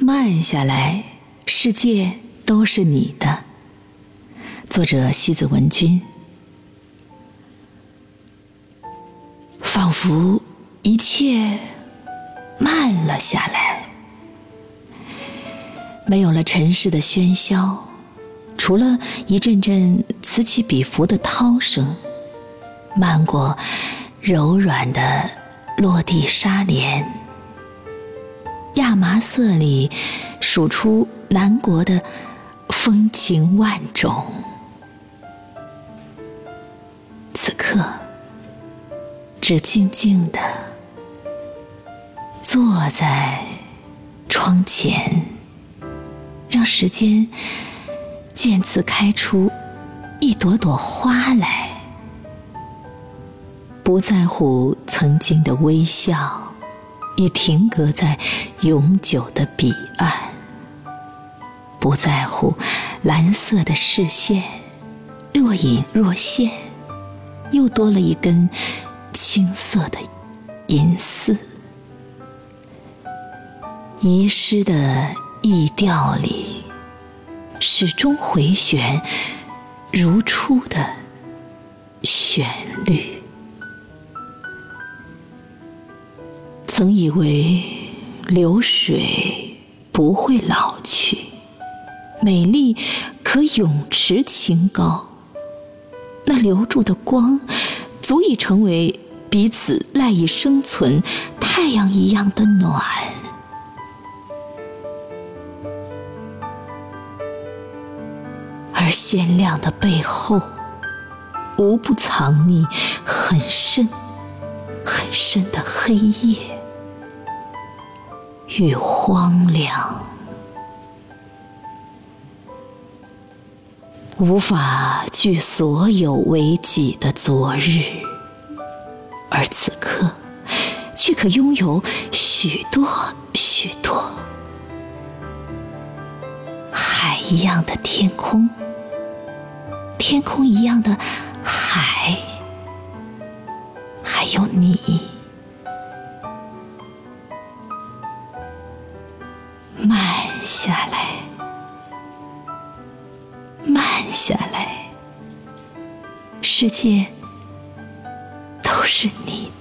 慢下来，世界都是你的。作者西子文君。仿佛一切慢了下来，没有了尘世的喧嚣，除了一阵阵此起彼伏的涛声，漫过柔软的落地纱帘。亚麻色里数出南国的风情万种。此刻。只静静的坐在窗前，让时间渐次开出一朵朵花来。不在乎曾经的微笑，已停格在永久的彼岸。不在乎蓝色的视线，若隐若现，又多了一根。青色的银丝，遗失的意调里，始终回旋如初的旋律。曾以为流水不会老去，美丽可永持清高，那留住的光，足以成为。彼此赖以生存，太阳一样的暖，而鲜亮的背后，无不藏匿很深、很深的黑夜与荒凉，无法据所有为己的昨日。而此刻，却可拥有许多许多海一样的天空，天空一样的海，还有你。慢下来，慢下来，世界都。是你。